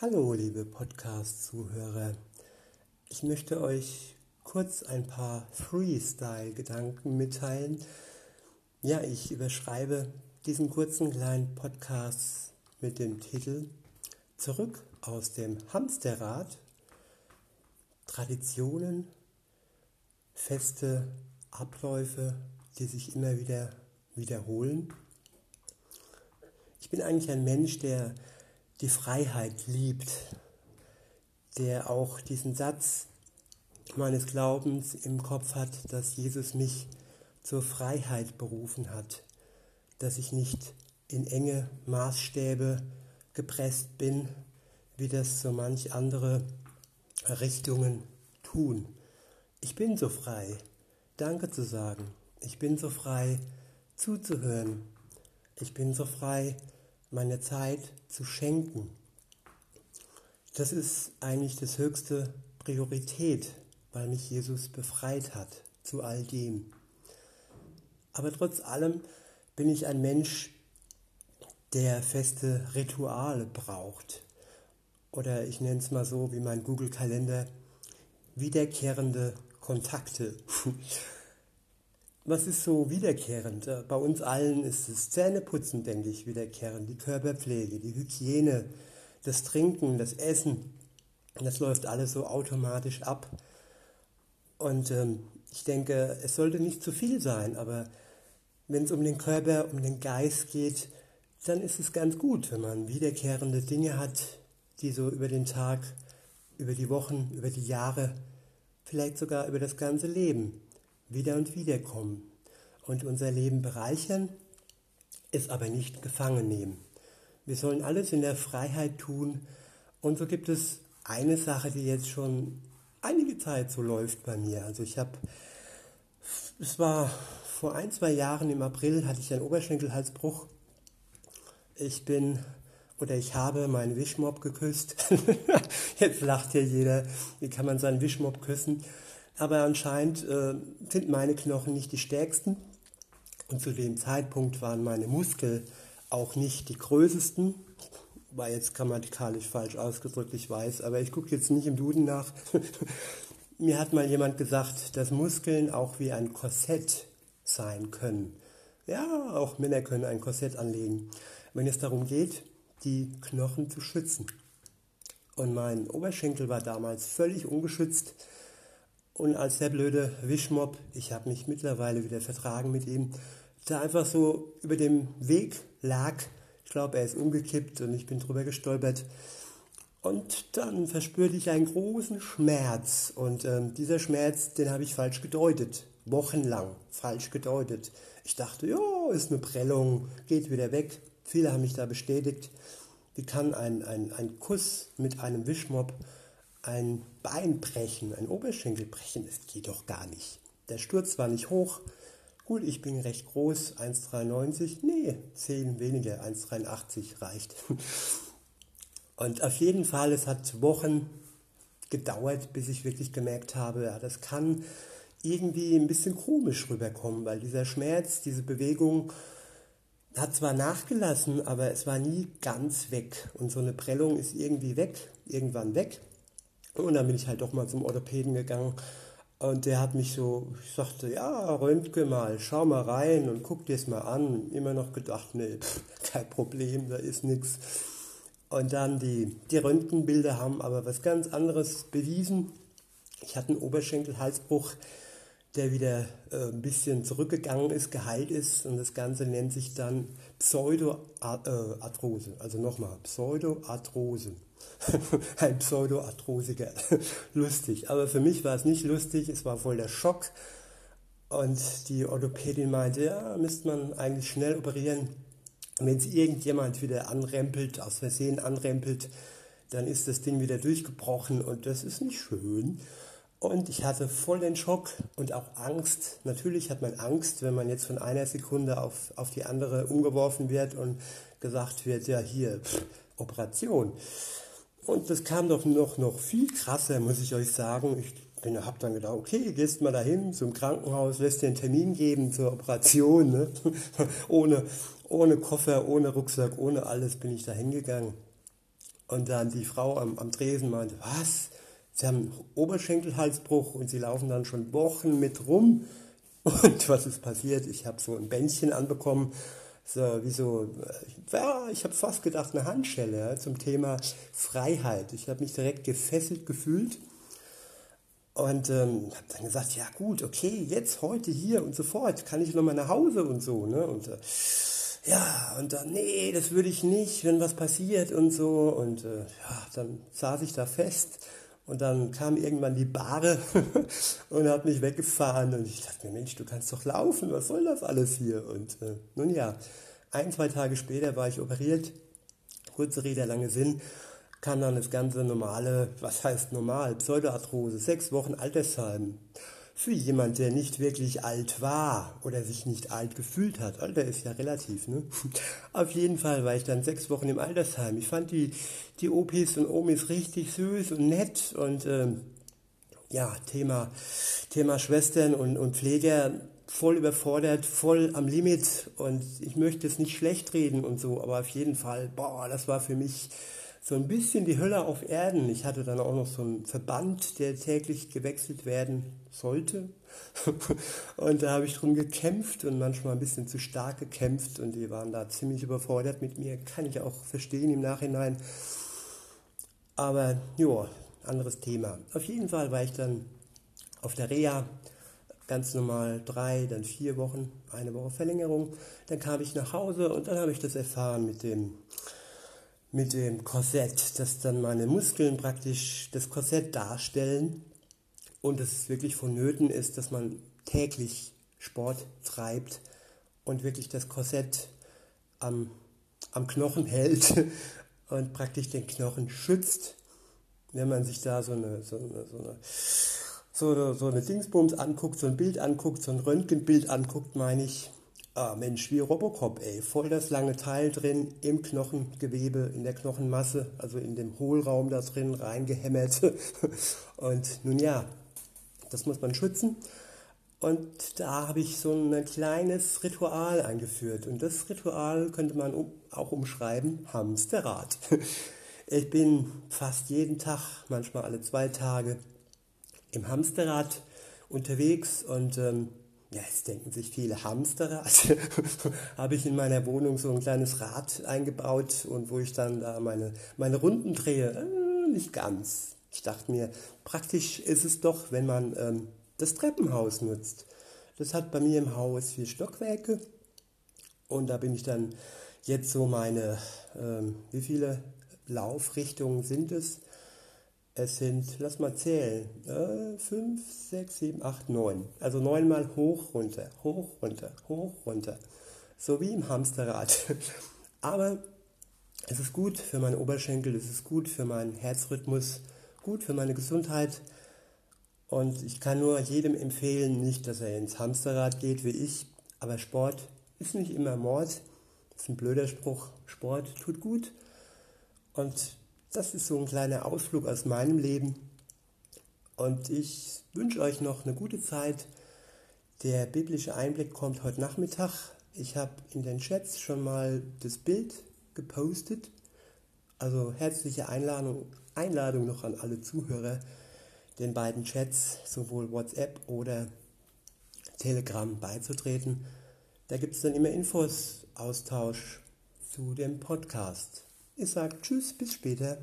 Hallo, liebe Podcast-Zuhörer. Ich möchte euch kurz ein paar Freestyle-Gedanken mitteilen. Ja, ich überschreibe diesen kurzen kleinen Podcast mit dem Titel Zurück aus dem Hamsterrad. Traditionen, feste Abläufe, die sich immer wieder wiederholen. Ich bin eigentlich ein Mensch, der die Freiheit liebt, der auch diesen Satz meines Glaubens im Kopf hat, dass Jesus mich zur Freiheit berufen hat, dass ich nicht in enge Maßstäbe gepresst bin, wie das so manch andere Richtungen tun. Ich bin so frei, Danke zu sagen. Ich bin so frei, zuzuhören. Ich bin so frei, meine Zeit zu schenken. Das ist eigentlich das höchste Priorität, weil mich Jesus befreit hat zu all dem. Aber trotz allem bin ich ein Mensch, der feste Rituale braucht. Oder ich nenne es mal so wie mein Google-Kalender, wiederkehrende Kontakte. Was ist so wiederkehrend? Äh, bei uns allen ist es Zähneputzen, denke ich, wiederkehrend, die Körperpflege, die Hygiene, das Trinken, das Essen. Das läuft alles so automatisch ab. Und ähm, ich denke, es sollte nicht zu viel sein, aber wenn es um den Körper, um den Geist geht, dann ist es ganz gut, wenn man wiederkehrende Dinge hat, die so über den Tag, über die Wochen, über die Jahre, vielleicht sogar über das ganze Leben wieder und wieder kommen und unser Leben bereichern, es aber nicht gefangen nehmen. Wir sollen alles in der Freiheit tun und so gibt es eine Sache, die jetzt schon einige Zeit so läuft bei mir. Also ich habe, es war vor ein, zwei Jahren im April hatte ich einen Oberschenkelhalsbruch. Ich bin oder ich habe meinen Wischmob geküsst. Jetzt lacht ja jeder, wie kann man seinen Wischmob küssen? Aber anscheinend äh, sind meine Knochen nicht die stärksten und zu dem Zeitpunkt waren meine Muskeln auch nicht die größesten. War jetzt grammatikalisch falsch ausgedrückt, ich weiß, aber ich gucke jetzt nicht im Duden nach. Mir hat mal jemand gesagt, dass Muskeln auch wie ein Korsett sein können. Ja, auch Männer können ein Korsett anlegen, wenn es darum geht, die Knochen zu schützen. Und mein Oberschenkel war damals völlig ungeschützt und als der blöde Wischmob, ich habe mich mittlerweile wieder vertragen mit ihm, der einfach so über dem Weg lag. Ich glaube, er ist umgekippt und ich bin drüber gestolpert. Und dann verspürte ich einen großen Schmerz. Und ähm, dieser Schmerz, den habe ich falsch gedeutet. Wochenlang falsch gedeutet. Ich dachte, ja, ist eine Prellung, geht wieder weg. Viele haben mich da bestätigt. Wie kann ein, ein, ein Kuss mit einem Wischmob ein Bein brechen, ein Oberschenkel brechen, das geht doch gar nicht. Der Sturz war nicht hoch. Gut, ich bin recht groß, 1,93. Nee, 10 weniger, 1,83 reicht. Und auf jeden Fall, es hat Wochen gedauert, bis ich wirklich gemerkt habe, ja, das kann irgendwie ein bisschen komisch rüberkommen, weil dieser Schmerz, diese Bewegung hat zwar nachgelassen, aber es war nie ganz weg. Und so eine Prellung ist irgendwie weg, irgendwann weg. Und dann bin ich halt doch mal zum Orthopäden gegangen. Und der hat mich so, ich sagte, ja, Röntgen mal, schau mal rein und guck dir es mal an. Immer noch gedacht, nee, pff, kein Problem, da ist nichts. Und dann die, die Röntgenbilder haben aber was ganz anderes bewiesen. Ich hatte einen Oberschenkelhalsbruch, der wieder äh, ein bisschen zurückgegangen ist, geheilt ist. Und das Ganze nennt sich dann Pseudoarthrose. Also nochmal, Pseudoarthrose. ein Pseudoarthrosiker. lustig. Aber für mich war es nicht lustig, es war voll der Schock. Und die Orthopädin meinte, ja, müsste man eigentlich schnell operieren. Wenn es irgendjemand wieder anrempelt, aus Versehen anrempelt, dann ist das Ding wieder durchgebrochen und das ist nicht schön. Und ich hatte voll den Schock und auch Angst. Natürlich hat man Angst, wenn man jetzt von einer Sekunde auf, auf die andere umgeworfen wird und gesagt wird, ja hier, pff, Operation. Und das kam doch noch, noch viel krasser, muss ich euch sagen. Ich habe dann gedacht, okay, gehst mal dahin zum Krankenhaus, lässt dir einen Termin geben zur Operation. Ne? ohne, ohne Koffer, ohne Rucksack, ohne alles bin ich da hingegangen. Und dann die Frau am, am Tresen meinte, was? Sie haben Oberschenkelhalsbruch und sie laufen dann schon Wochen mit rum. Und was ist passiert? Ich habe so ein Bändchen anbekommen, so wie so, ja, ich habe fast gedacht, eine Handschelle ja, zum Thema Freiheit. Ich habe mich direkt gefesselt gefühlt und ähm, habe dann gesagt, ja gut, okay, jetzt, heute, hier und sofort, kann ich nochmal nach Hause und so. Ne? Und äh, ja, und dann, nee, das würde ich nicht, wenn was passiert und so. Und äh, ja, dann saß ich da fest und dann kam irgendwann die Bahre und hat mich weggefahren. Und ich dachte mir, Mensch, du kannst doch laufen, was soll das alles hier? Und äh, nun ja, ein, zwei Tage später war ich operiert. Kurze Rede, lange Sinn kam dann das ganze normale, was heißt normal, Pseudoarthrose, sechs Wochen Altersheim für jemand, der nicht wirklich alt war oder sich nicht alt gefühlt hat. Alter ist ja relativ, ne? Auf jeden Fall war ich dann sechs Wochen im Altersheim. Ich fand die, die Opis und Omis richtig süß und nett und ähm, ja, Thema, Thema Schwestern und, und Pfleger voll überfordert, voll am Limit und ich möchte es nicht schlecht reden und so, aber auf jeden Fall, boah, das war für mich so ein bisschen die Hölle auf Erden. Ich hatte dann auch noch so einen Verband, der täglich gewechselt werden sollte. und da habe ich drum gekämpft und manchmal ein bisschen zu stark gekämpft und die waren da ziemlich überfordert mit mir. Kann ich auch verstehen im Nachhinein. Aber ja, anderes Thema. Auf jeden Fall war ich dann auf der Reha ganz normal drei, dann vier Wochen, eine Woche Verlängerung. Dann kam ich nach Hause und dann habe ich das erfahren mit dem mit dem Korsett, dass dann meine Muskeln praktisch das Korsett darstellen und es wirklich vonnöten ist, dass man täglich Sport treibt und wirklich das Korsett am, am Knochen hält und praktisch den Knochen schützt, wenn man sich da so eine, so eine, so eine, so so eine Dingsbums anguckt, so ein Bild anguckt, so ein Röntgenbild anguckt, meine ich, Ah, Mensch, wie Robocop, ey. Voll das lange Teil drin im Knochengewebe, in der Knochenmasse, also in dem Hohlraum da drin reingehämmert. Und nun ja, das muss man schützen. Und da habe ich so ein kleines Ritual eingeführt. Und das Ritual könnte man auch umschreiben, Hamsterrad. Ich bin fast jeden Tag, manchmal alle zwei Tage, im Hamsterrad unterwegs und ähm, ja, jetzt denken sich viele Hamsterer. Also habe ich in meiner Wohnung so ein kleines Rad eingebaut und wo ich dann da meine, meine Runden drehe. Äh, nicht ganz. Ich dachte mir, praktisch ist es doch, wenn man ähm, das Treppenhaus nutzt. Das hat bei mir im Haus vier Stockwerke und da bin ich dann jetzt so meine, ähm, wie viele Laufrichtungen sind es? Es sind, lass mal zählen, 5, 6, 7, 8, 9. Also neunmal hoch, runter, hoch, runter, hoch, runter. So wie im Hamsterrad. Aber es ist gut für meine Oberschenkel, es ist gut für meinen Herzrhythmus, gut für meine Gesundheit. Und ich kann nur jedem empfehlen, nicht, dass er ins Hamsterrad geht wie ich, aber Sport ist nicht immer Mord. Das ist ein blöder Spruch. Sport tut gut. Und das ist so ein kleiner Ausflug aus meinem Leben. Und ich wünsche euch noch eine gute Zeit. Der biblische Einblick kommt heute Nachmittag. Ich habe in den Chats schon mal das Bild gepostet. Also herzliche Einladung, Einladung noch an alle Zuhörer, den beiden Chats, sowohl WhatsApp oder Telegram beizutreten. Da gibt es dann immer Infos, Austausch zu dem Podcast. Ich sage Tschüss, bis später.